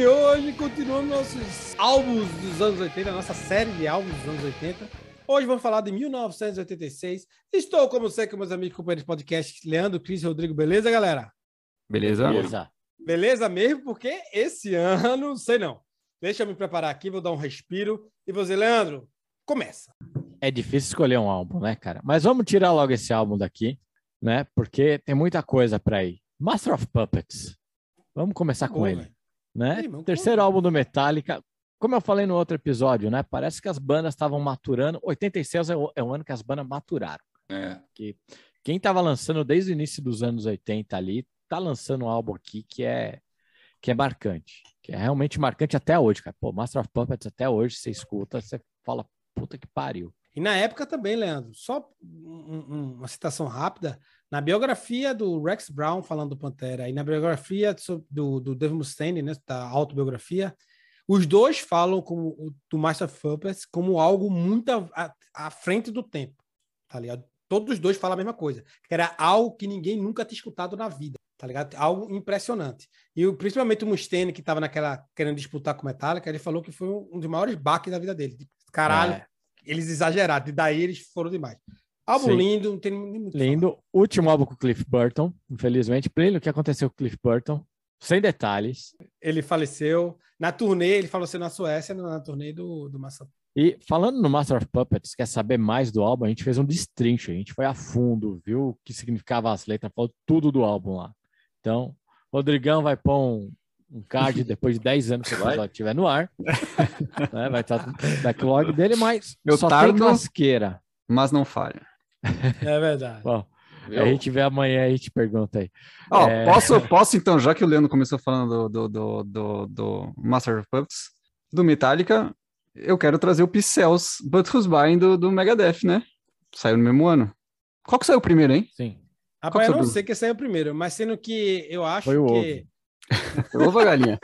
E hoje continuamos nossos álbuns dos anos 80, nossa série de álbuns dos anos 80. Hoje vamos falar de 1986. Estou, como sempre, com meus amigos e companheiros de podcast, Leandro, Cris e Rodrigo. Beleza, galera? Beleza? Beleza. Beleza mesmo, porque esse ano, sei não. Deixa eu me preparar aqui, vou dar um respiro. E você, Leandro, começa. É difícil escolher um álbum, né, cara? Mas vamos tirar logo esse álbum daqui, né? Porque tem muita coisa para ir. Master of Puppets. Vamos começar com Bom, ele. Né? Mas Terceiro álbum do Metallica. Como eu falei no outro episódio, né? Parece que as bandas estavam maturando. 86 é o, é o ano que as bandas maturaram. É. Que quem estava lançando desde o início dos anos 80 ali, tá lançando um álbum aqui que é que é marcante, que é realmente marcante até hoje, cara. Pô, Master of Puppets até hoje você escuta, você fala, puta que pariu. E na época também, Leandro, só um- um- uma citação rápida, na biografia do Rex Brown, falando do Pantera, e na biografia do, do Dave Mustaine, né, da autobiografia, os dois falam como, do Master of Puppets como algo muito à, à- frente do tempo, tá ligado? Todos os dois falam a mesma coisa, que era algo que ninguém nunca tinha escutado na vida, tá ligado? Algo impressionante. E o- principalmente o Mustaine, que estava naquela, querendo disputar com o Metallica, ele falou que foi um, um dos maiores baques da vida dele. Tipo, Caralho, É, eles exageraram, e daí eles foram demais. Álbum Sim. lindo, não tem nem muito o que falar. lindo. Último álbum com o Cliff Burton, infelizmente. Pleno, o que aconteceu com o Cliff Burton? Sem detalhes. Ele faleceu. Na turnê, ele faleceu na Suécia, na turnê do, do Massa. E falando no Master of Puppets, quer saber mais do álbum? A gente fez um destrincho, a gente foi a fundo, viu o que significava as letras, falou tudo do álbum lá. Então, Rodrigão vai pôr um, um card depois de 10 anos que o episódio estiver no ar. né? Vai estar no backlog dele, mas Eu só tardo. tem clasqueira. Mas não falha. É verdade. Bom, Viu? a gente vê amanhã e a gente pergunta aí. Ó, É. posso, posso então, já que o Leandro começou falando do, do, do, do, Master of Puppets, do Metallica, eu quero trazer o Pixels But Who's Buying do, do Megadeth, né? Saiu no mesmo ano. Qual que saiu primeiro, hein? Sim. Rapaz, eu não sei quem saiu primeiro, mas sendo que eu acho Foi o que. Ovo galinha?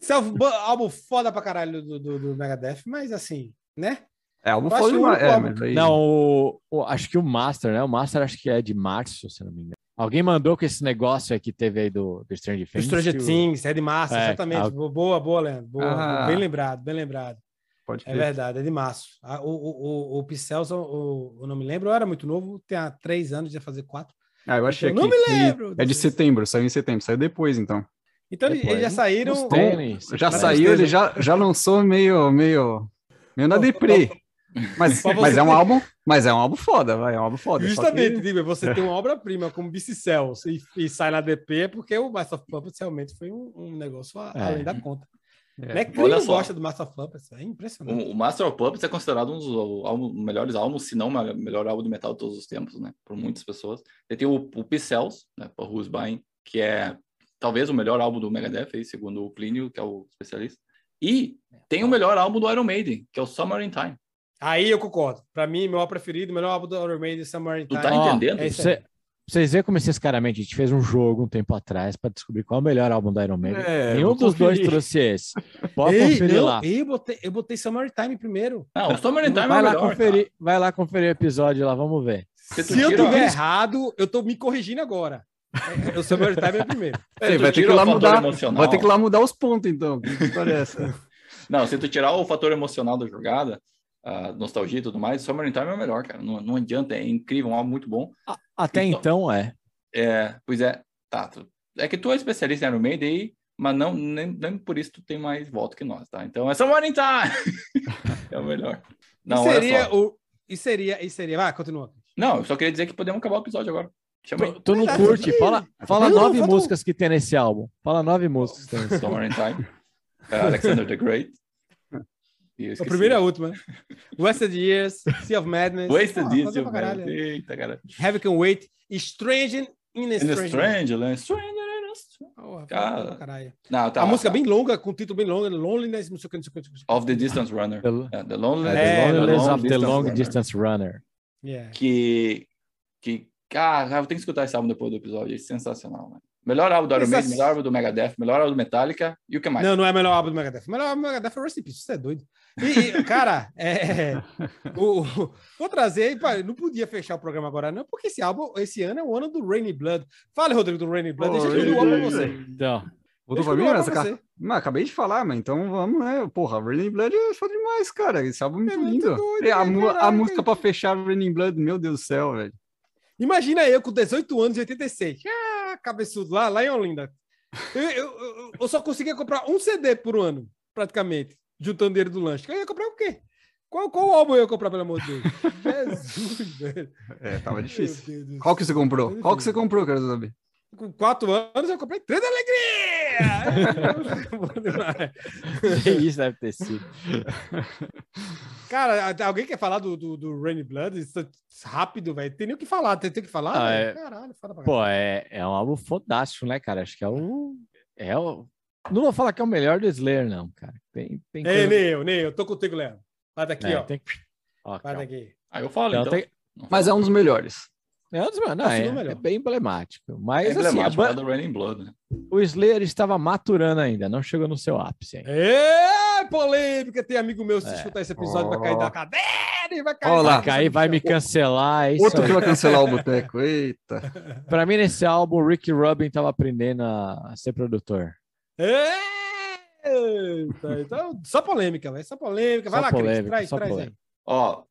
Esse é um álbum foda pra caralho do, do, do Megadeth, mas assim, né? É, álbum Eu foda o demais. É, mas aí... Não, o, o- acho que o Master, né? O Master acho que é de março, se não me engano. Alguém mandou com esse negócio aí que teve aí do, do Stranger Things. Stranger que o- Things, Red Massa, É, exatamente. a- Boa, boa, Leandro. Boa, Ah. Bem lembrado, bem lembrado. Pode É verdade, é de março. Ah, O, o, o, o Pixels, o, eu não me lembro, eu era muito novo, tem há três anos, ia fazer quatro. Ah, eu achei Eu aqui. não me lembro É de setembro, saiu em setembro. Saiu depois, então. Então eles- Depois, eles já saíram. Os tênis. Já saiu, ele já, já lançou meio, meio, meio na deprê. Mas, mas é um álbum, mas é um álbum foda, vai, é um álbum foda. Justamente, que- digo, você tem uma obra-prima como BC Cells e, e sai na DP, é porque o Master of Puppets realmente foi um, um negócio a- É. além da conta. É. Né? Quem Olha não só. gosta do Master of Puppets? É impressionante. O, o Master of Puppets é considerado um dos álbum- melhores álbuns, se não o melhor álbum de metal de todos os tempos, né? Por muitas pessoas. Ele tem o, o Pixels, né? Por Who's Buying, que é talvez o melhor álbum do Megadeth, aí, segundo o Plínio, que é o especialista. E tem o melhor álbum do Iron Maiden, que é o Summer in Time. Aí eu concordo. Pra mim, meu preferido, o melhor álbum do Iron Maiden, Summer in Tu Time. tá Ó, entendendo? é vocês verem como sinceramente, a gente fez um jogo um tempo atrás para descobrir qual é o melhor álbum da Iron Maiden. É, Nenhum dos dois trouxe esse. Pode Ei, conferir não, lá. Eu botei, eu botei Summer Time primeiro. Não, o Summer Time é Vai o lá, melhor. conferir, cara. vai lá conferir o episódio lá, vamos ver. Se Se eu tiver errado, eu tô me corrigindo agora. É, O Summer Time é primeiro. Peraí, vai ter que lá mudar. emocional- Vai ter que ir lá mudar os pontos, então. Que história é essa? Não, se tu tirar o fator emocional da jogada, a nostalgia e tudo mais, Summer in Time é o melhor, cara. Não, não adianta, é incrível, um álbum muito bom. A- Até Então- então é. É, pois é, tá. tu- é que tu é especialista em Iron Maiden aí, mas não, nem, nem por isso tu tem mais voto que nós, tá? Então é Summer in Time! é o melhor. Não, e seria só. o. E seria, e seria. Vai, continua. Não, eu só queria dizer que podemos acabar o episódio agora. Tu, tu não Mas, curte? assim, Fala, fala não, nove músicas que tem nesse álbum. Fala nove músicas que tem nesse álbum. Summer in Time. É, Alexander the Great. A primeira e a última. né? Wasted Years, Sea of Madness. Wasted Porra, Years, pra caralho. velho. Eita, cara. Heavy Can Wait, Strange in a In Strange. Strange, né? Stranger in a Strange. Cara, foda pra caralho. Não, tá. a música tá. bem longa, com um título bem longo, Loneliness, não sei o que, não sei o que. Of the Distance Runner. The, É, the Loneliness, É, the Loneliness of the Long Runner. Distance Runner. Yeah. que que cara, eu tenho que escutar esse álbum depois do episódio, é sensacional, mano. Melhor álbum do Iron Maiden, Sensac- melhor álbum do Megadeth, melhor álbum do Metallica e o que mais? Não, não é melhor álbum do Megadeth. Melhor álbum do Megadeth é Rest in Peace, você é doido. E, e, cara, é, o, o- vou trazer, pá, não podia fechar o programa agora não, porque esse álbum, esse ano é o ano do Rainy Blood. Fala, Rodrigo, do Rainy Blood, deixa eu ouvir o álbum pra você. Então, Voltou pra mim? Mas, pra cara, você. mas acabei de falar, mas então vamos, né? Porra, Raining Blood é foda demais, cara. Esse álbum é muito É muito lindo. doido, E a, né, a música pra fechar Raining Blood, meu Deus do céu, velho. Imagina eu com 18 anos, em 86. Ah, cabeçudo, lá, lá em Olinda. Eu, eu, eu, só conseguia comprar um CD por ano, praticamente, juntando dinheiro do lanche. Eu ia comprar o quê? Qual, qual álbum eu ia comprar, pelo amor de Deus? Jesus, velho. É, tava difícil. Qual que você comprou? Qual que você comprou, quero saber? Com quatro anos eu comprei três da alegria! Que isso deve ter sido. Cara, alguém quer falar do, do, do Rainy Blood? Isso é rápido, velho. Tem nem o que falar. Tem, tem que falar? Ah, é. Caralho, foda pra Pô, é, é um álbum fodástico, né, cara? Acho que é o. É o. Não vou falar que é o melhor do Slayer, não, cara. Tem, tem Ei, coisa- Ney, Ney, eu tô contigo, Léo. Vai daqui, é, ó. tem... Ó, Vai calma. daqui. Aí eu falo, Não, então. tem- Mas é um dos melhores. É, um dos- não, É o é, segundo melhor. é bem emblemático. É Mas assim, a emblemático ban- do Raining Blood, né? o Slayer estava maturando ainda, não chegou no seu ápice ainda. É, polêmica. Tem amigo meu, se É. escutar esse episódio, vai cair da cadeira e vai cair. Ó lá. Vai cair, vai me cancelar. É isso Outro aí. que vai cancelar o boteco. Eita. Pra mim, nesse álbum, o Rick Rubin tava aprendendo a ser produtor. Eita, então, só polêmica, velho. Só polêmica. Vai Só lá, Cris. polêmica, Traz, só traz aí. Ó,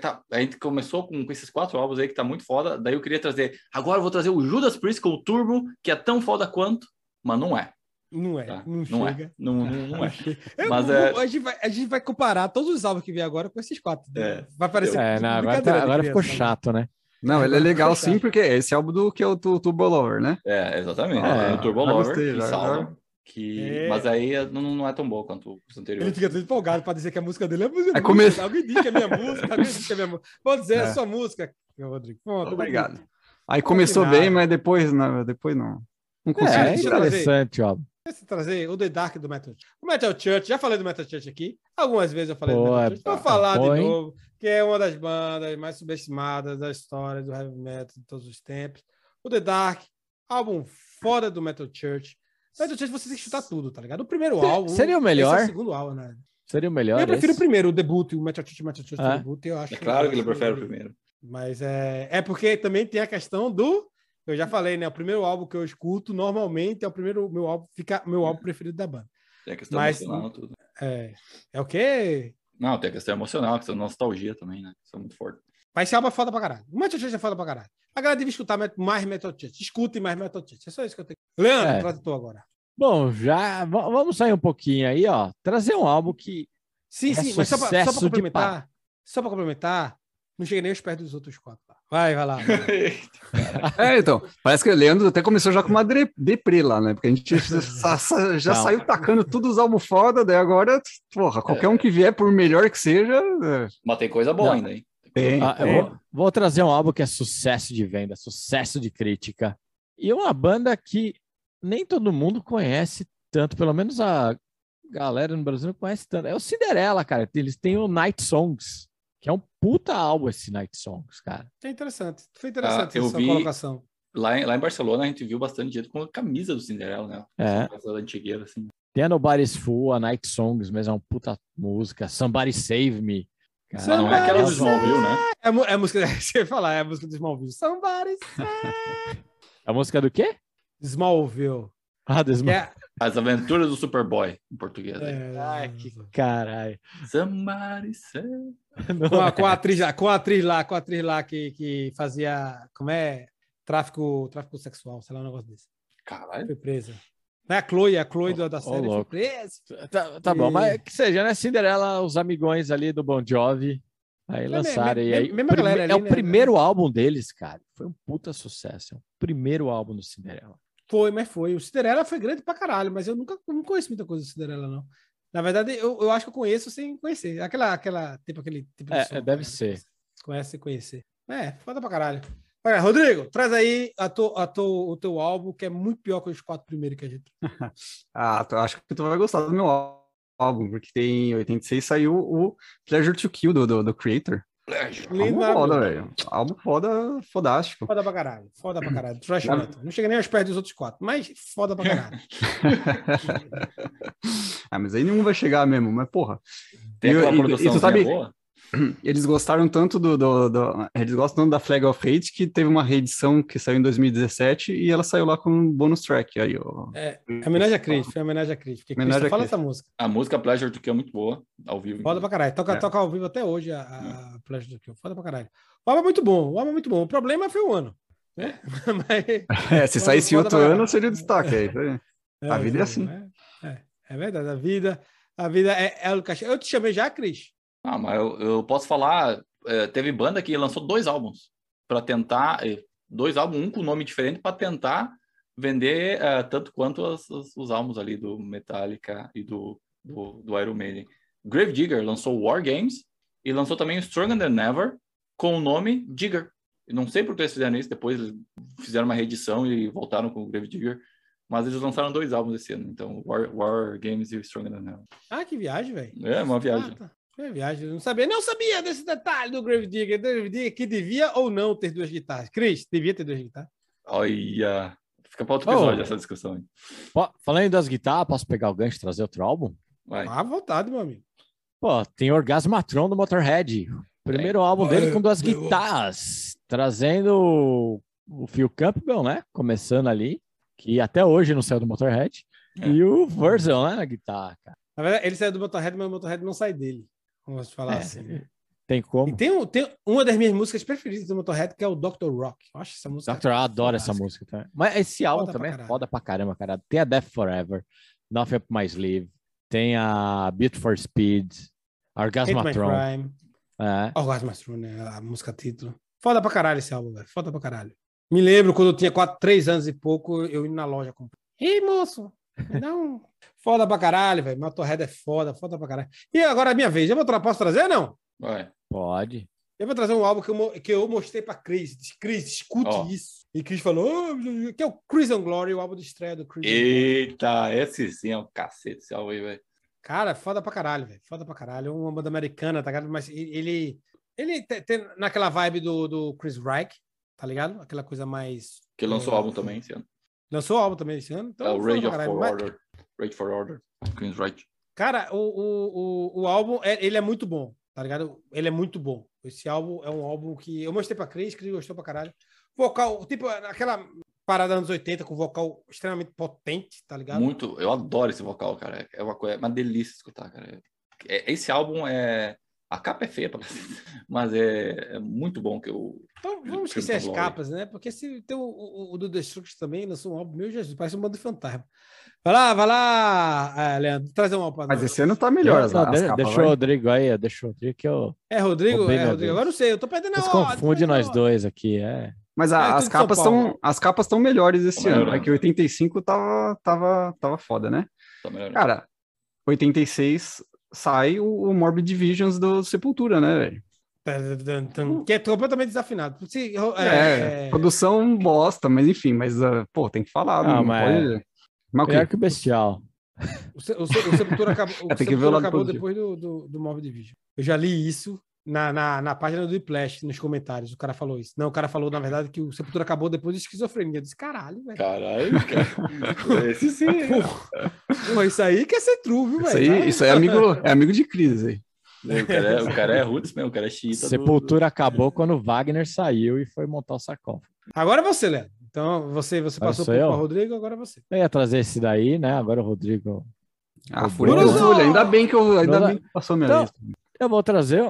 tá- a gente começou com, com esses quatro álbuns aí que tá muito foda. Daí eu queria trazer. Agora eu vou trazer o Judas Priest com o Turbo, que é tão foda quanto, mas não é. Não é, Tá? não, Não chega. é. Não, não, não é. Eu- Mas é- a, gente vai, a gente vai comparar todos os álbuns que vem agora com esses quatro. É. Vai parecer É, não, agora, tá- agora ficou né? chato, né? Não, ele é legal sim, porque esse álbum do que é o tu- Turbo Lover, né? É, exatamente. É, Tem o Turbo Lover, gostei, já- salva. já. Que... É. Mas aí não, não é tão boa quanto os Ele anteriores. fica todo empolgado para dizer que a música dele é música. É come- Alguém diz que é minha música, alguém diz que é minha música. Pode dizer, é, É. sua música, Rodrigo. Pronto, Obrigado. Aí começou bem, mas depois não. Depois não. Não consigo. É, é interessante, ó. Deixa eu trazer o The Dark do Metal Church. O Metal Church, já falei do Metal Church aqui. Algumas vezes eu falei Pô, do Metal é Church. Vou ba- falar bom, de hein? novo, que é uma das bandas mais subestimadas da história do heavy metal de todos os tempos. O The Dark, álbum foda do Metal Church. Metal Church você tem que chutar tudo, tá ligado? O primeiro álbum. seria o esse melhor? É o segundo álbum, né? Seria o melhor. Eu prefiro o esse? primeiro, o debut, o o Metal Church, Ah. o debut, eu acho. É claro que ele eu prefere o primeiro. Mas é, é porque também tem a questão do. Eu já falei, né? O primeiro álbum que eu escuto normalmente é o primeiro meu álbum, fica meu álbum preferido da banda. Tem a questão Mas- emocional tudo. É, é o quê? Não, tem a questão emocional, a questão de nostalgia também, né? Isso é muito forte. Mas esse álbum é foda pra caralho. O Church é foda pra caralho. A galera deve escutar mais Metal Church. Escutem mais Metal Church. É só isso que eu tenho. Leandro, É. traz tu agora. Bom, já va- vamos sair um pouquinho aí, ó. Trazer um álbum que Sim, É sim, mas só de complementar. Só pra complementar, não cheguei nem aos pés dos outros quatro. lá. Vai, vai lá. É, então, parece que o Leandro até começou já com uma deprê lá, né? Porque a gente já Não. saiu tacando todos os álbuns foda, daí agora, porra, qualquer um que vier, por melhor que seja, é, Mas tem coisa boa Não. ainda, hein? Tem. Ah, tem. vou, vou trazer um álbum que é sucesso de venda, sucesso de crítica. E uma banda que nem todo mundo conhece tanto, pelo menos a galera no Brasil não conhece tanto. É o Cinderela, cara. Eles têm o Night Songs, que é um puta álbum esse Night Songs, cara. É interessante. Foi interessante Ah, essa vi- colocação. Lá em, lá em Barcelona a gente viu bastante gente com a camisa do Cinderela, né? É. Essa antigueira, assim. Tem a Nobody's Fool, a Night Songs, mas é uma puta música. Somebody Save Me. Cara, Mas não é aquela do Somebody Smallville, né? É, é a música, você ia falar, é a música do Smallville. Somebody A música do quê? Smallville. Ah, do Que Small... é, As Aventuras do Superboy, em português. aí. é, Ai, que caralho. Somebody say... com, a, com a atriz lá, com a atriz lá, com a atriz lá que, que fazia, como é, tráfico, tráfico sexual, sei lá, um negócio desse. Caralho. Foi presa. Não é a Chloe, a Chloe Ô, da, da série louco. presa. Tá, tá bom, E- mas que seja, né? Cinderela, os amigões ali do Bon Jovi. Aí É, lançaram. me- e me- aí, mesma galera prime- ali, é o né? primeiro álbum deles, cara. Foi um puta sucesso. É o primeiro álbum do Cinderela. Foi, mas foi. O Cinderela foi grande pra caralho, mas eu nunca não conheço muita coisa do Cinderela, não. Na verdade, eu, eu acho que eu conheço sem conhecer. Aquela, aquela, tipo, aquele tipo de É, som, é, deve cara. ser. Conhece sem conhecer. É, foda pra caralho. Olha, Rodrigo, traz aí a tu, a tu, o teu álbum, que é muito pior que os quatro primeiros que a gente. Ah, tu- acho que tu vai gostar do meu álbum, porque tem em 86 saiu o Pleasure to Kill do, do, do Creator. Lindo, Álbum foda, velho. Álbum foda, fodástico. Foda pra caralho. Foda pra caralho. Trash metal. Não chega nem aos pés dos outros quatro, mas foda pra caralho. ah, mas aí nenhum vai chegar mesmo, mas porra. Tem E- aquela e- e tu produção sabe- boa? Eles gostaram tanto do, do, do- Eles gostam tanto da Flag of Hate que teve uma reedição que saiu em 2017 e ela saiu lá com um bônus track. Aí, ó. É, é homenagem a Cris, foi homenagem a Cris. Porque Cris Homenagem só a fala essa música. A música Pleasure to Kill é muito boa, ao vivo. Foda pra caralho. Toca, É. toca ao vivo até hoje a, a Pleasure do Kill. Foda pra caralho. O álbum é muito bom. O álbum é muito bom. O problema foi o ano. Né? Mas- É, se saísse outro ano, seria o destaque. aí. Aí. A vida é assim. É, é, é verdade. A vida, a vida é, é o cachê. Eu te chamei já, Cris. Ah, mas eu, eu posso falar, é, teve banda que lançou dois álbuns para tentar, dois álbuns, um com nome diferente para tentar vender eh, tanto quanto as- os, os álbuns ali do Metallica e do, do, do Iron Maiden. Gravedigger lançou War Games e lançou também Stronger Than Ever com o nome Digger. Eu não sei por que eles fizeram isso, depois eles fizeram uma reedição e voltaram com o Gravedigger, mas eles lançaram dois álbuns esse ano, então War, War Games e Stronger Than Ever. Ah, que viagem, velho. É uma viagem. Ah, tá. É viagem. Não sabia. Não sabia desse detalhe do Grave Digger. Grave Digger que devia ou não ter duas guitarras. Cris, devia ter duas guitarras. Olha, fica para outro Oh. episódio essa discussão aí. Pô, falando das guitarras, posso pegar o gancho e trazer outro álbum? Vai. À vontade, meu amigo. Pô, tem Orgasmatron do Motorhead. Primeiro álbum dele com duas guitarras. Trazendo o Phil Campbell, né? Começando ali. Que até hoje não saiu do Motorhead. É. E o Virgil, né? Na guitarra, cara. Na verdade, ele saiu do Motorhead, mas o Motorhead não sai dele. Vamos falar É, assim. Tem E como. tem, um- tem uma das minhas músicas preferidas do Motorhead, que é o Dr. Rock. Eu acho essa música. Doctor, eu adoro essa música também. Mas esse álbum Foda também é foda pra caramba, cara. Tem a Death Forever, Nothing Up My Sleeve, tem a Beat for Speed, Orgasmatron. É. Orgasmatron, né? A música título. Foda pra caralho esse álbum, velho. Foda pra caralho. Me lembro quando eu tinha 4, 3 anos e pouco, eu indo na loja comprar. Ei, moço, um. Foda pra caralho, velho. Motorhead é foda, foda pra caralho. E agora é minha vez. Eu vou posso trazer, não? Vai. Pode. Eu vou trazer um álbum que eu, que eu mostrei pra Chris. Chris, escute Ó. isso. E Chris falou, "Oh", que é o Chris and Glory, o álbum de estreia do Chris. Eita, esse sim é um cacete, esse álbum aí, velho. Cara, foda pra caralho, velho. Foda pra caralho. É uma banda americana, tá ligado? Mas ele. Ele tem, naquela vibe do, do Chris Reich, tá ligado? Aquela coisa mais. Que lançou é, o álbum também esse ano. Lançou o álbum também esse ano? Então, é o Rage for Order. Rage for Order. Queen's Right. cara, o, o, o, o álbum, é, ele é muito bom, tá ligado? Ele é muito bom. Esse álbum é um álbum que eu mostrei pra Cris, Cris gostou pra caralho. Vocal, tipo, aquela parada anos 80 com vocal extremamente potente, tá ligado? Muito, eu adoro esse vocal, cara. É uma, coisa, é uma delícia escutar, cara. É- esse álbum é. A capa é feia, mas é, é muito bom que eu. Então vamos esquecer as Glory. capas, né? Porque se tem o, o, o do Destruction também lançou um álbum, meu Jesus, parece um bando de fantasma. Vai lá, vai lá, ah, Leandro, trazer um álbum Mas esse ano tá melhor. As, Não, as de- capas, deixa vai. o Rodrigo aí, deixa o Rodrigo que eu. É Rodrigo? É Rodrigo. Agora não sei, eu tô perdendo a hora, confunde perdendo a nós hora. dois aqui, é. Mas a- É, as São capas estão as capas estão melhores esse Tá ano. É que 85 tava tava tava foda, né? Tá melhor. Cara, 86 sai o, o Morbid Visions do Sepultura, né, velho? Tan, Que é completamente desafinado. Se- É, é, produção bosta, mas enfim, mas ah, pô, tem que falar, Ah, não mas- pode. Mas o quê? Pior que o Bestial. o, Se- o, Se- o Sepultura acabou, o É, tem que ver o Sepultura acabou depois do, do, do Morbid Vision. Eu já li isso na, na, na página do Whiplash, nos comentários. O cara falou isso. Não, o cara falou, na verdade, que o Sepultura acabou depois de esquizofrenia. Eu disse, caralho, velho. Caralho, cara. Esse sim. Porra, isso aí quer ser true, viu, velho? Isso aí, isso aí é amigo, é amigo de crise aí. O cara é, o cara é roots mesmo, o cara é do- Sepultura acabou quando o Wagner saiu e foi montar o sarcófago. Agora é você, Léo. Então, você, você passou sou por para Rodrigo, agora é você. Eu ia trazer esse daí, né? Agora o Rodrigo. Ah, O Fúria do ainda bem que eu, ainda bem que passou minha Então- vez. Eu vou trazer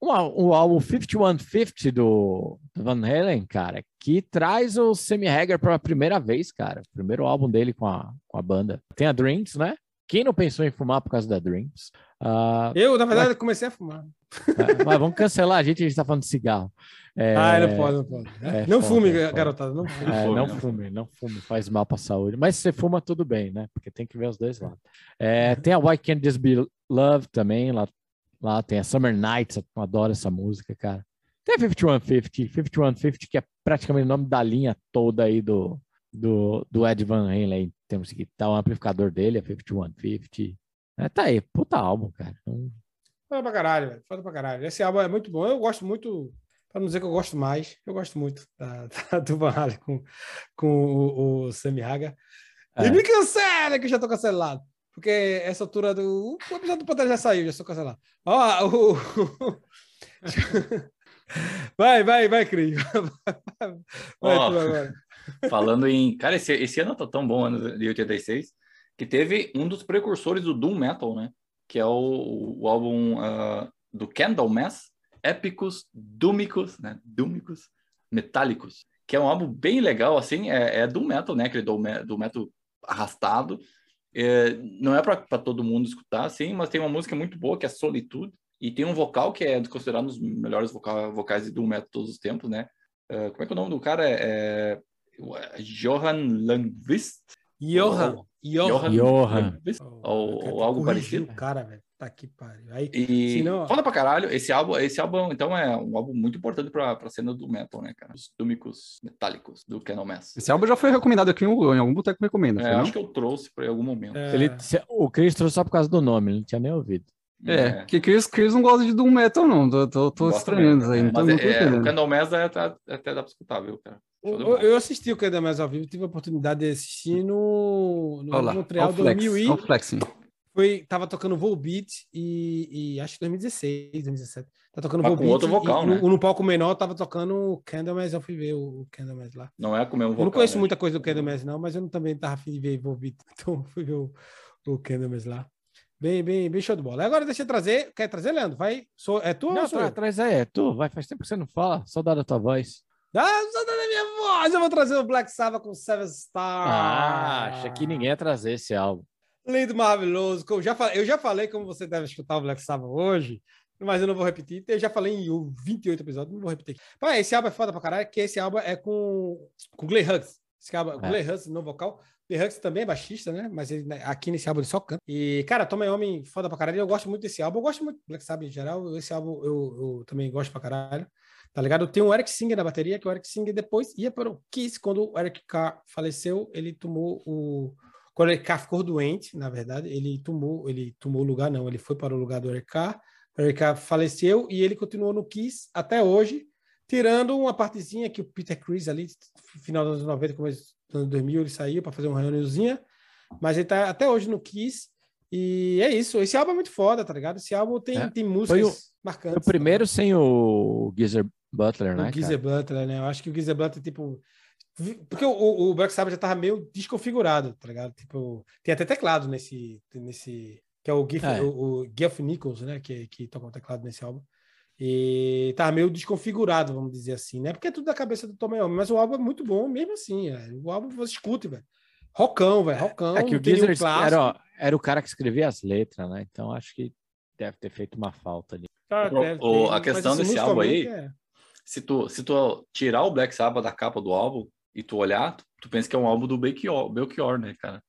uma, um álbum 5150 do, do Van Halen, cara, que traz o Sammy Hagar pela primeira vez, cara. Primeiro álbum dele com a, com a banda. Tem a Dreams, né? Quem não pensou em fumar por causa da Dreams? Ah, Eu, na verdade, comecei a fumar. é, mas vamos cancelar a gente, a gente tá falando de cigarro. É, Ah, não pode, não pode. é não fume, é garotada, não fume. É, fume, não não fume, não fume, faz mal para a saúde. Mas se você fuma, tudo bem, né? Porque tem que ver os dois lados. É, tem a Why Can't This Be Love também, lá, lá tem a Summer Nights, eu adoro essa música, cara. Tem a 5150, 5150, que é praticamente o nome da linha toda aí do, do, do Ed Van Halen, temos que dar o amplificador dele, a 5150. É, tá aí, puta álbum, cara. Então, Foda pra caralho, velho. Foda pra caralho. Esse álbum é muito bom. Eu gosto muito, pra não dizer que eu gosto mais, eu gosto muito da, da- do Van Halen com, com o, o Sammy Haga. É. E me cancela, que eu já tô cancelado. Porque essa altura do. O episódio do Pantera já saiu, já sou cancelado. Ó, o, Vai, vai, vai, Cris. Vai tu agora. Falando em. Cara, esse, esse ano tá tão bom, ano de 86, que teve um dos precursores do Doom Metal, né? Que é o, o álbum ah, do Candlemass, Épicos, Dúmicos, né? Dúmicos, Metálicos. Que é um álbum bem legal, assim, é, é Doom Metal, né? Aquele Doom, me- Doom Metal arrastado. É, não é para todo mundo escutar, assim, mas tem uma música muito boa que é Solitude. E tem um vocal que é considerado um dos melhores voca- vocais de Doom Metal todos os tempos, né? Ah, como é que é o nome do cara? É, é Johan Langvist? Johan. Johan. Johan. Oh, Ou- ou algo parecido. cara, velho. Tá que pariu. Aí, E Senão- foda pra caralho. Esse álbum, esse álbum, então, é um álbum muito importante pra, pra cena do metal, né, cara? Os dúmicos metálicos do Candlemass. Esse álbum já foi recomendado aqui em algum em algum boteco recomenda, É, acho que eu trouxe pra algum momento. é, Ele, se- o Chris trouxe só por causa do nome, ele não tinha nem ouvido. É, que Chris, Chris não gosta de Doom Metal, não. Tô, tô, tô estranhando mesmo, isso aí, é. tô, Mas é, é, o. Candlemass é, até, até dá pra escutar, viu, cara? Eu, eu assisti o Mais ao vivo, tive a oportunidade de assistir no, no Olha lá, Montreal olha o flex, 2000 e o flexing. foi, tava tocando Volbeat e, e acho que 2016, 2017. Tá tocando Mas com Volbeat outro vocal, e né? no, no palco menor tava tocando Candlemass, eu fui ver o, o Candlemass lá. Não é com o mesmo Eu vocal. não conheço né? muita coisa do Candlemass não, mas eu não, também tava afim de ver Volbeat, então fui ver o, o Candlemass lá. Bem, bem, bem show de bola. Agora deixa eu trazer, quer trazer, Leandro? Vai, sou, é tu Não, sou tra eu? traz aí, é tu, vai, faz tempo que você não fala, saudade da tua voz. Ah, saudade da minha voz! Eu vou trazer o Black Sabbath com Seven Star. Ah, acha que ninguém ia trazer esse álbum. Lindo, maravilhoso. Como já falei, eu já falei como você deve escutar o Black Sabbath hoje, mas eu não vou repetir. Eu já falei em 28 episódios, não vou repetir. Mas esse álbum é foda pra caralho, que esse álbum é com, com o Clay Hughes. Esse álbum, o É. Clay Hughes no vocal. Clay Hughes também é baixista, né? Mas ele, né, aqui nesse álbum ele só canta. E, cara, Tommy Homem, foda pra caralho. Eu gosto muito desse álbum. Eu gosto muito do Black Sabbath em geral. Esse álbum eu, eu também gosto pra caralho. Tá ligado? Tem o Eric Singer na bateria, que o Eric Singer depois ia para o Kiss. Quando o Eric Carr faleceu, ele tomou o. Quando o Eric Carr ficou doente, na verdade, ele tomou, ele tomou o lugar, não, ele foi para o lugar do Eric Carr. O Eric Carr faleceu e ele continuou no Kiss até hoje, tirando uma partezinha que o Peter Chris ali, final dos anos 90, começo dos anos 2000, ele saiu para fazer uma reuniãozinha, mas ele tá até hoje no Kiss. E é isso. Esse álbum é muito foda, tá ligado? Esse álbum tem, É. tem músicas o- marcantes. O primeiro sem o Geezer Butler, né? O Geezer Butler, né? Eu acho que o Geezer Butler, tipo. Porque o, o Black Sabbath já tava meio desconfigurado, tá ligado? Tipo, tem até teclado nesse. nesse que é o Geoff, É. o, o Geoff Nichols, né? Que, que toca o teclado nesse álbum. E tava meio desconfigurado, vamos dizer assim, né? Porque é tudo da cabeça do Tom Iommi, mas o álbum é muito bom mesmo assim. é. O álbum você escute, velho. Rockão, velho. Rockão. É que o não tem nenhum Geezer clássico. era, era o cara que escrevia as letras, né? Então acho que deve ter feito uma falta ali. Cara, O- o- ter, a mas, questão assim, desse álbum aí- é. Se tu, se tu tirar o Black Sabbath da capa do álbum e tu olhar, tu, tu pensa que é um álbum do Belchior, Belchior né, cara?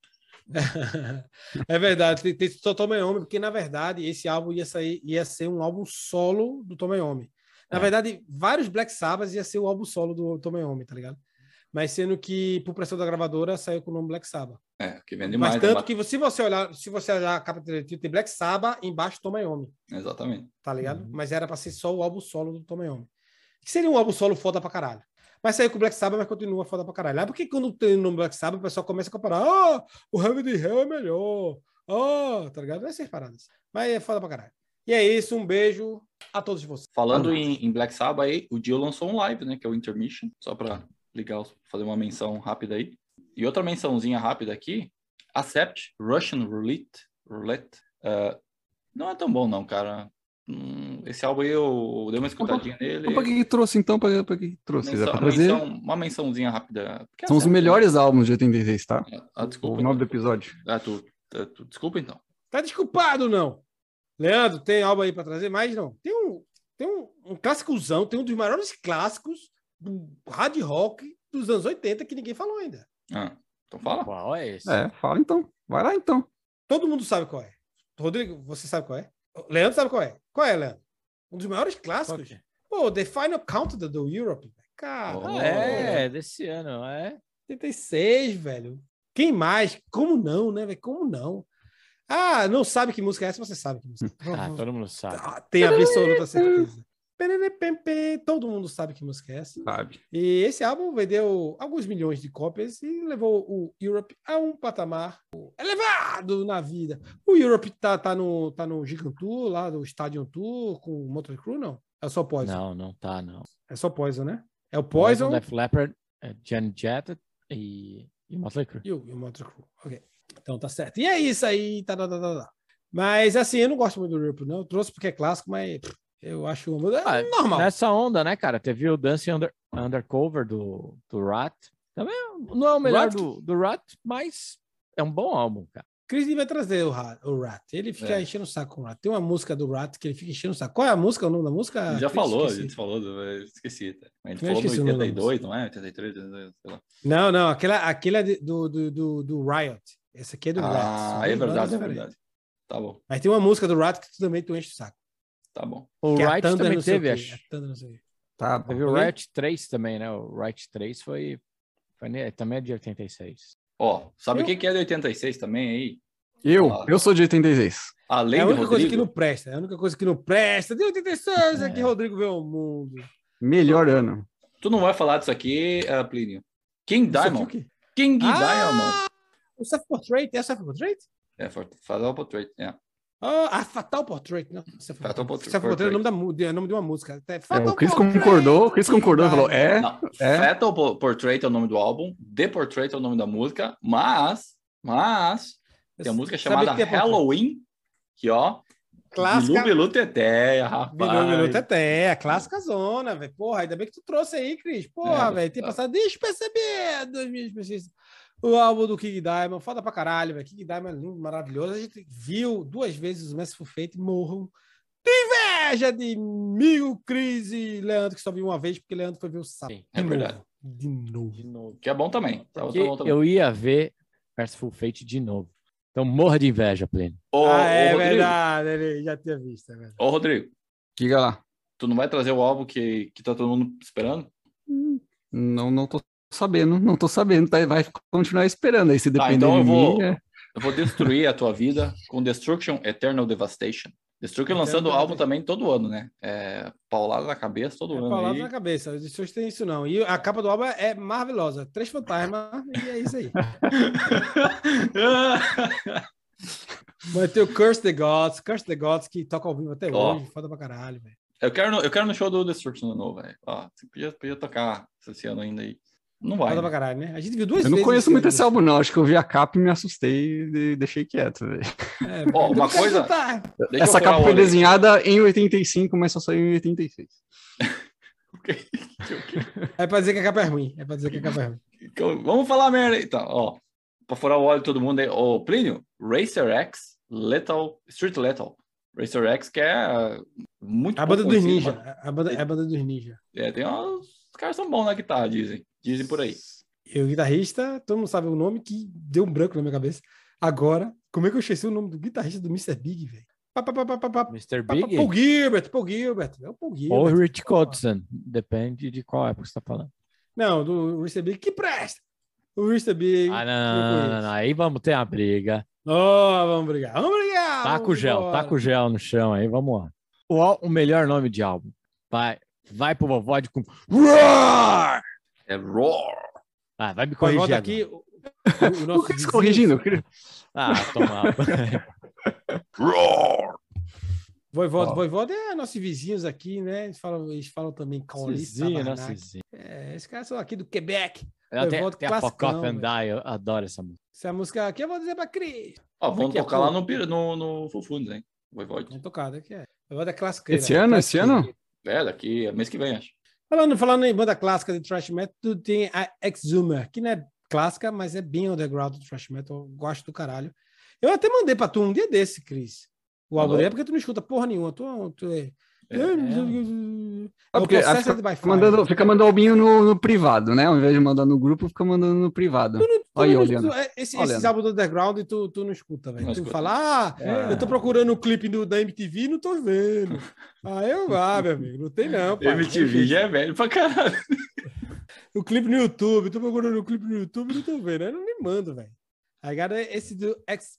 é verdade, tem, tem só Tom Iommi, porque na verdade esse álbum ia sair, ia ser um álbum solo do Tom Iommi. Na É. verdade, vários Black Sabbath ia ser o álbum solo do Tom Iommi, tá ligado? Mas sendo que por pressão da gravadora saiu com o nome Black Sabbath. É, que vende Mas mais. tanto né? que se você olhar, se você olhar a capa direitinho, tem Black Sabbath embaixo Tom Iommi, Exatamente. tá ligado? Uhum. Mas era para ser só o álbum solo do Tom Iommi. Que seria um álbum solo foda pra caralho. Mas saiu com o Black Sabbath, mas continua foda pra caralho. Porque quando tem o nome Black Sabbath, o pessoal começa a comparar. Ah, o Heavy the Hell é melhor. Ah, tá ligado? Essas paradas. Mas é foda pra caralho. E é isso, um beijo a todos vocês. Falando em, em Black Sabbath aí, o Dio lançou um live, né? Que é o Intermission, só pra ligar, fazer uma menção rápida aí. E outra mençãozinha rápida aqui, Accept Russian Roulette. Roulette. ah, não é tão bom não, cara. Hum, esse álbum aí eu dei uma escutadinha nele. Então, pra que que trouxe, então? Pra, pra que trouxe? É Menção- pra trazer... menção- uma mençãozinha rápida. Porque São os Accept, melhores álbuns de 86, tá? né? Ah, desculpa. O nome do episódio. Ah, tu, tu- tu- desculpa então. Tá desculpado, não? Leandro, tem álbum aí pra trazer mais? Não. Tem um, tem um, um clássicozão, tem um dos maiores clássicos do hard rock dos anos 80 que ninguém falou ainda. Ah, então fala. Qual é esse? É, fala então. Vai lá então. Todo mundo sabe qual é. Rodrigo, você sabe qual é? Leandro sabe qual é. Qual é, Leandro? Um dos maiores clássicos. é? Pô, The Final Countdown do Europe. Cara, Oh. Ah, é, desse ano, é. 86, velho. Quem mais? Como não, né, velho? Como não? Ah, não sabe que música é essa? Você sabe que música é. Ah, todo mundo sabe. Ah, Tem absoluta certeza. Todo mundo sabe que música é essa. Sabe? E esse álbum vendeu alguns milhões de cópias e levou o Europe a um patamar elevado na vida. O Europe tá, tá, no, tá no Gigantour, lá do Stadium Tour, com o Motley Crue, não? É só Poison. Não, não tá, não. É só Poison, né? É o Poison, Def Leppard, é Jan Jett e, e Motley Crue. e o, e o Motley Crue. Ok. Então tá certo. E é isso aí. Tá, tá, tá, tá, tá. Mas assim, eu não gosto muito do Ripple, não. Eu trouxe porque é clássico, mas eu acho é Ah, normal. Nessa onda, né, cara? Teve o Dance Under, Undercover do, do Rat. Também não é o melhor Rat? do, do Rat, mas é um bom álbum, cara. Chris vai trazer o Rat, o Rat. Ele fica É. enchendo o saco com o Rat. Tem uma música do Rat que ele fica enchendo o saco. Qual é a música? O nome da música? A gente já Chris? falou, a Esqueci. gente falou, do- eu esqueci. tá? A gente Eu falou esqueci o no nome da 82, não é? 83, 82, sei lá. Não, não. Aquela, aquela do, do, do, do Riot. Essa aqui é do Rat. Ah, é verdade, é verdade. Tá bom, Mas tem uma música do Rat que tu também tu enche o saco. Tá bom. O que é Riot Thunder também o teve, acho. o quê. Tá, Teve o? Riot 3 também, né? O Riot 3 foi, foi também é de 86. Ó, sabe o Eu- que que é de 86 também aí? Eu, Ah. eu sou de 86. Além É a única coisa que Rodrigo, não presta. É a única coisa que não presta. De 86 é que É. Rodrigo vê o mundo. Melhor ano. tu não vai falar disso aqui, eh, Plínio. King é o Diamond. King Diamond. Ah, o Self-Portrait. É Self-Portrait? É, for- Fatal Portrait, é. Ah, a Fatal Portrait. Não, Self-Portrait. Fatal Portrait. Self-Portrait é o nome, da, é o nome de uma música. É, É, Fatal o Chris Portrait. concordou, o Chris concordou e falou: é, Não, É. Fatal Po- Portrait é o nome do álbum, The Portrait é o nome da música, mas, mas, tem a música chamada que Portrait. Halloween, que ó, Clássica. Bilu Bilu Teteia, rapaz. Bilu Bilu Teté, clássica zona, velho. Porra, ainda bem que tu trouxe aí, Cris. Porra, É, velho, tem passado despercebido. O álbum do King Diamond, foda pra caralho, velho. King Diamond é lindo, maravilhoso. A gente viu duas vezes os Merciful Fate morram. Tem inveja de mil, Cris e Leandro, que só viu uma vez, porque Leandro foi ver o sapo. Sim, é De verdade. novo. De novo. De novo. Que é bom também. Tá, Porque tá bom também. eu ia ver Merciful Fate de novo. Então morra de inveja, Pleno. Ô, ah, é Rodrigo, verdade, ele já tinha visto, é verdade. ô, Rodrigo, diga lá. tu não vai trazer o álbum que, que tá todo mundo esperando? Não, não tô sabendo, não tô sabendo, tá? vai continuar esperando aí, se Tá, depender então de eu vou, mim. é- eu vou destruir a tua vida com Destruction Eternal Devastation. Destruction Eternal lançando o álbum também todo ano, né? É, paulada na cabeça todo É ano. palavra aí. na cabeça, os seus tem isso não. E a capa do álbum é maravilhosa. Três fantasmas, e é isso aí. Vai ter o Curse the Gods, Curse the Gods, que toca ao vivo até Ó. hoje. Foda pra caralho, velho. eu, quero no, eu quero no show do Destruction de novo, velho. Ó, você podia, podia tocar esse ano ainda aí. Não vai. Foda né? pra caralho, né? A gente viu duas Eu não conheço muito esse álbum, não. Acho que eu vi a capa e me assustei e deixei quieto. velho. É, Ó, uma coisa- Essa capa foi desenhada em 85, mas só saiu em 86. É pra dizer que a capa é ruim. É pra dizer que a capa é ruim. Então, Vamos falar merda aí, então. Ó, pra furar o olho de todo mundo aí. Ô, Plínio, Racer X, Lethal, Street Lethal. Racer X, que é muito A banda dos ninja. A banda, é a banda dos ninja. É, tem uns... Os caras são bons na guitarra, dizem. Dizem por aí. E o guitarrista, todo mundo sabe o nome, que deu um branco na minha cabeça. Agora, como é que eu esqueci o nome do guitarrista do Mr. Big, velho? Mr. Big Paul Gilbert, Paul Gilbert. É o Paul Gilbert. ou Rich Codson. Depende de qual época você tá falando. Não, do Mr. Big, que presta. O Mr. Big. Ah, não, não, não, não. Aí vamos ter uma briga. Ó, vamos brigar, vamos brigar. Taca o vamos gel, taca o gel no chão aí, vamos lá. O, o melhor nome de álbum. Vai, vai pro Vovode com Roar! É Roar. Ah, vai me corrigir aqui. O, o, o O nosso Chris vizinho- corrigindo. Ah, toma. Roar. Voivoda, Ó. Voivoda é nossos vizinhos aqui, né? Eles falam, eles falam também Paulista, né? Cizinho. É, esses caras são aqui do Quebec. Ela tem, Voivoda tem a Fuck classicão, Off and. Die, eu adoro essa música. Essa música aqui eu vou dizer pra Cris. Ó, vamos Daqui a tocar lá no, no, no Full Funds, hein? Voivode. Não tocada aqui é. Voivoda é clássica. Esse ano? Esse ano? É, daqui, é mês que vem, acho. Falando, falando em banda clássica de thrash metal, tu tem a Exhumer, que não é clássica, mas é bem underground do thrash metal. Eu gosto do caralho. Eu até mandei pra tu um dia desse, Cris. O álbum dele, porque tu não escuta porra nenhuma. Tu, tu é... É. É, Ah, o porque Possessed fica, mandando, fica mandando albinho no, no privado, né? Ao invés de mandar no grupo, fica mandando no privado. Tu Olha aí, não- tu- é, esse, esses álbuns do underground tu, tu não escuta, velho. Tu escuta. fala, ah, É. eu tô procurando o clipe do, da MTV e não tô vendo. Ah, eu vá, meu amigo. Não tem não, pai. MTV já é velho pra caralho. O clipe no YouTube, tô procurando o clipe no YouTube e não tô vendo. Eu não me mando, velho. Aí, cara, esse do X,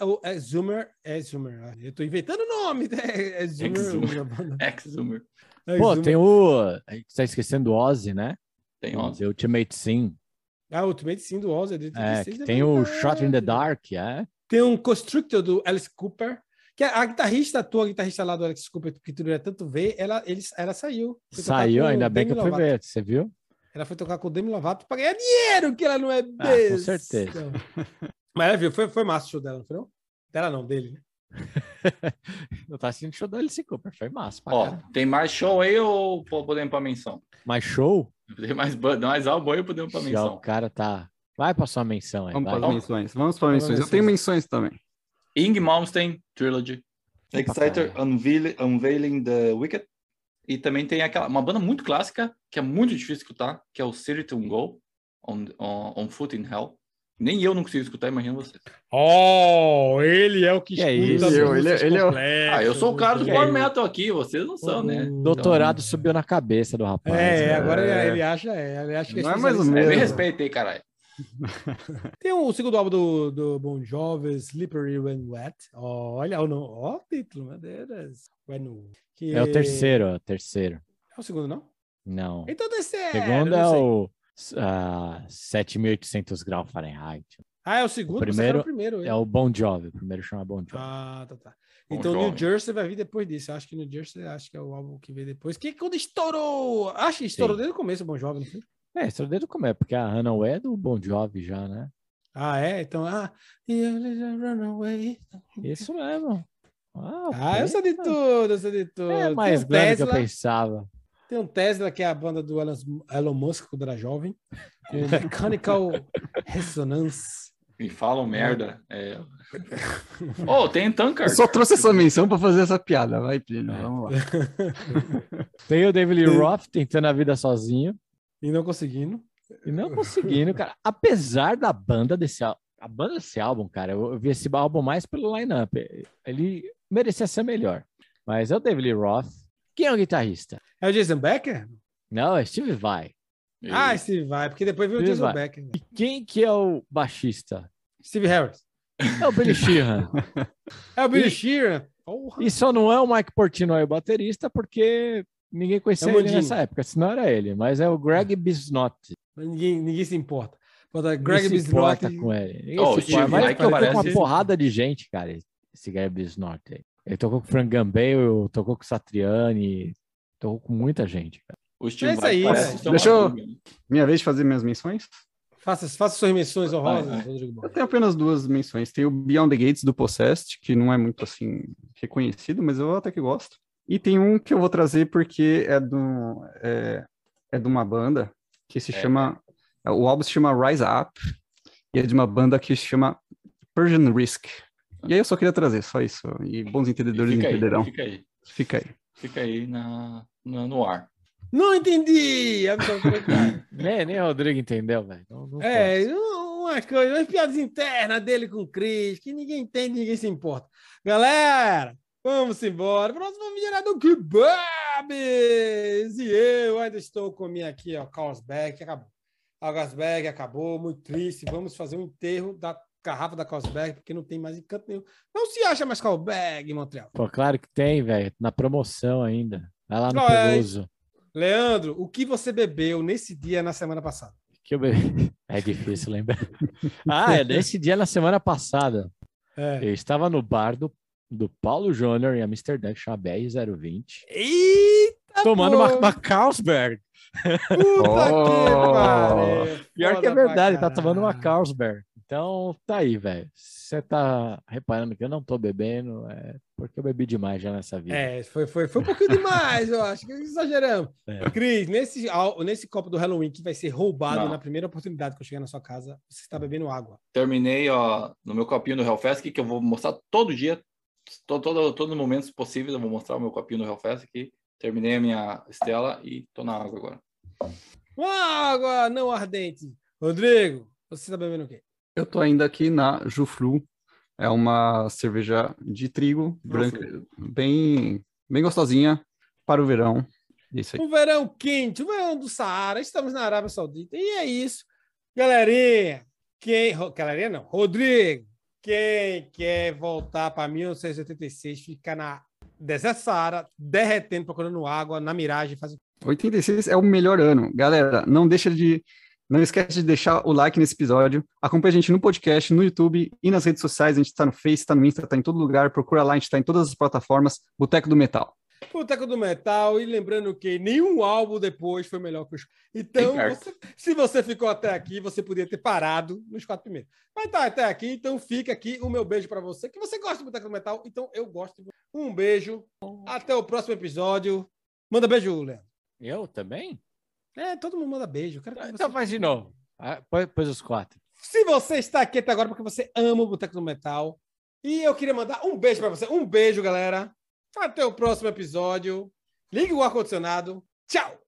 Ou Exhumer, Exhumer. ah, Eu tô inventando o nome, né? Banda. Ex-Zoomer. Pô, tem o. A gente tá esquecendo do Ozzy, né? Tem O 11. The Ultimate Sim. Ah, Ultimate sim do Ozzy. é de É, 86, que é tem o verdade. Shot in the Dark, é. Tem um Constrictor do Alice Cooper, Que a, a guitarrista, a tua guitarrista lá do Alex Cooper, que tu não ia tanto ver, ela, ele, ela saiu. Saiu, o ainda bem que eu fui ver, você viu? Ela foi tocar com o Demi Lovato pra ganhar dinheiro, que ela não é Ah, com besta. certeza. Mas ela viu, foi, foi massa o show dela, não foi não? Dela não, dele. né? Eu tava assistindo o show do Alice Cooper, foi massa. Ó, tem mais show aí ou po- podemos ir pra menção? Mas show? Tem mais, mais álbum aí ou podemos ir pra Já o menção? cara tá. Vai pra sua menção aí. Vamos vai. para as menções. Vamos para menções. Eu tenho menções também. Ing Malmsteen Trilogy. Exciter Unveiling the Wicked. E também tem aquela, uma banda muito clássica, que é muito difícil de escutar, que é o City to Go, on, on, on Foot in Hell. Nem eu não consigo escutar, imagina você. Oh, ele é o que Que é escuta Eu, ele é- ele é o- completas, Ah, eu sou o cara do do- Power Metal aqui, vocês não são, né? Doutorado subiu na cabeça do rapaz. É, né? agora É. ele, acha, é, ele acha que Não é mais ou. É, me mesmo. respeita aí, caralho. Tem o segundo álbum do, do Bon Jovi, Slippery When Wet. Olha o, no- ó, o título, Deus. When, que É o terceiro, é o terceiro. É o segundo, não? Não. Então o terceiro. segundo é sei. o ah, 7.800 graus Fahrenheit. Ah, é o segundo? o que primeiro o primeiro. É o Bon Jovi. O primeiro chama Bon Jovi. Ah, tá, tá. Bon Então. New Jersey vai vir depois disso. Eu acho que New Jersey acho que é o álbum que veio depois. Que quando estourou. Acho que estourou Sim. desde o começo o Bon Jovi, não foi? É, isso desde o começo, porque a Runaway é do Bon Jovi já, né? Ah, é? Então, ah. Isso mesmo. Ah, Ah, eu sei de tudo, eu sei de tudo. É mais grande que eu pensava. Tem um Tesla, que é a banda do Elon, Elon Musk quando era jovem. Com o Mechanical Resonance. Me falam merda. É... oh, tem Eu Tankard. só trouxe essa menção para fazer essa piada. Vai, Plínio, vamos lá. Tem o David Lee. Roth tentando a vida sozinho E não conseguindo. e não conseguindo, cara. Apesar da banda desse álbum, a banda desse álbum, cara, eu eu vi esse álbum mais pelo line-up. Ele merecia ser melhor. Mas é o David Lee Roth. Quem é o guitarrista? É o Jason Becker? Não, é Steve Vai. Ah, Steve vai, porque depois veio o Steve Jason Vai. Becker. E quem que é o baixista? Steve Harris. É o Billy Sheehan. É o Billy E- Sheeran. Porra. E só não é o Mike Portnoy o baterista, porque ninguém conhecia É o ele nessa época, senão era ele. Mas é o Greg Bisnotti. Ninguém, ninguém se importa. Bota Ninguém Greg se importa com ele. Ninguém Oh, se o Steve importa. Mas Vai ele tocou com uma porrada de gente, cara, esse Greg Bisnotti. aí. Ele tocou com o Frank Gambale, tocou com o Satriani, tocou com muita gente, cara. O Steve É isso aí, Deixa eu- dúvida, né? Minha vez de fazer minhas menções? Faça, faça suas menções honrosas. Rodrigo Eu tenho apenas duas menções. Tem o Beyond the Gates do Possessed, que não é muito assim reconhecido, mas eu até que gosto. E tem um que eu vou trazer porque é, do, é, é de uma banda que se É. chama. O álbum se chama Rise Up, e é de uma banda que se chama Persian Risk. E aí eu só queria trazer, só isso. E bons entendedores Fica aí, entenderão. fica aí. Fica aí. Fica aí na, na- no ar. Não entendi! absolutamente. Nem, nem o Rodrigo entendeu, velho. Não- não É, força. um- umas coisas, umas piadas internas dele com o Chris, que ninguém entende, ninguém se importa. Galera, vamos embora. Próximo vídeo era do Kebabs! E eu ainda estou com minha aqui, ó, Carlsberg, que acabou. A Carlsberg acabou, muito triste. Vamos fazer um enterro da garrafa da Carlsberg, porque não tem mais encanto nenhum. Não se acha mais Carlsberg em Montreal. Pô, claro que tem, velho. Na promoção ainda. Vai lá no Não, é-. Leandro, o que você bebeu nesse dia na semana passada? Que eu bebi. É difícil lembrar. Ah, é nesse dia na semana passada. É. Eu estava no bar do, do Paulo Júnior em Amsterdã, que chama BR020, Eita! tomando uma, uma Carlsberg. Puta Oh! que pariu! Pior que é verdade, tá tomando uma. Carlsberg. Então, tá aí, velho. Você tá reparando que eu não tô bebendo, é porque eu bebi demais já nessa vida. É, foi, foi, foi um pouquinho demais, eu acho que exageramos. É. Cris, nesse, nesse copo do Halloween que vai ser roubado Não. na primeira oportunidade que eu chegar na sua casa, você está bebendo água. Terminei ó, no meu copinho do Hellfest, que eu vou mostrar todo dia, todo, todo, todo momento possível, eu vou mostrar o meu copinho do Hellfest aqui. Terminei a minha Estela e tô na água agora. Uma água não ardente. Rodrigo, você está bebendo o quê? Eu tô ainda aqui na Jufru. É uma cerveja de trigo, branca, bem, bem gostosinha para o verão. Isso aí. Um verão quente, um verão do Saara, estamos na Arábia Saudita. E é isso. Galerinha, quem. Galerinha não, Rodrigo, quem quer voltar para 1986, fica na deserto Saara, derretendo, procurando água, na miragem, faz 86 é o melhor ano. Galera, não deixa de Não esquece de deixar o like nesse episódio. Acompanhe a gente no podcast, no YouTube e nas redes sociais. A gente está no Face, está no Insta, está em todo lugar. Procura lá, a gente está em todas as plataformas. Boteco do Metal. Boteco do Metal. E lembrando que nenhum álbum depois foi melhor que os. Então, você- se você ficou até aqui, você podia ter parado nos quatro primeiros. Mas tá até aqui, então fica aqui o meu beijo para você. Que você gosta do Boteco do Metal, então eu gosto. Um beijo. Até o próximo episódio. Manda beijo, Leandro. Eu também? É, todo mundo manda beijo. Quero que Então você- faz de novo. Ah, Pôs os quatro. Se você está aqui até agora porque você ama o Boteco do Metal, e eu queria mandar um beijo para você. Um beijo, galera. Até o próximo episódio. Ligue o ar-condicionado. Tchau!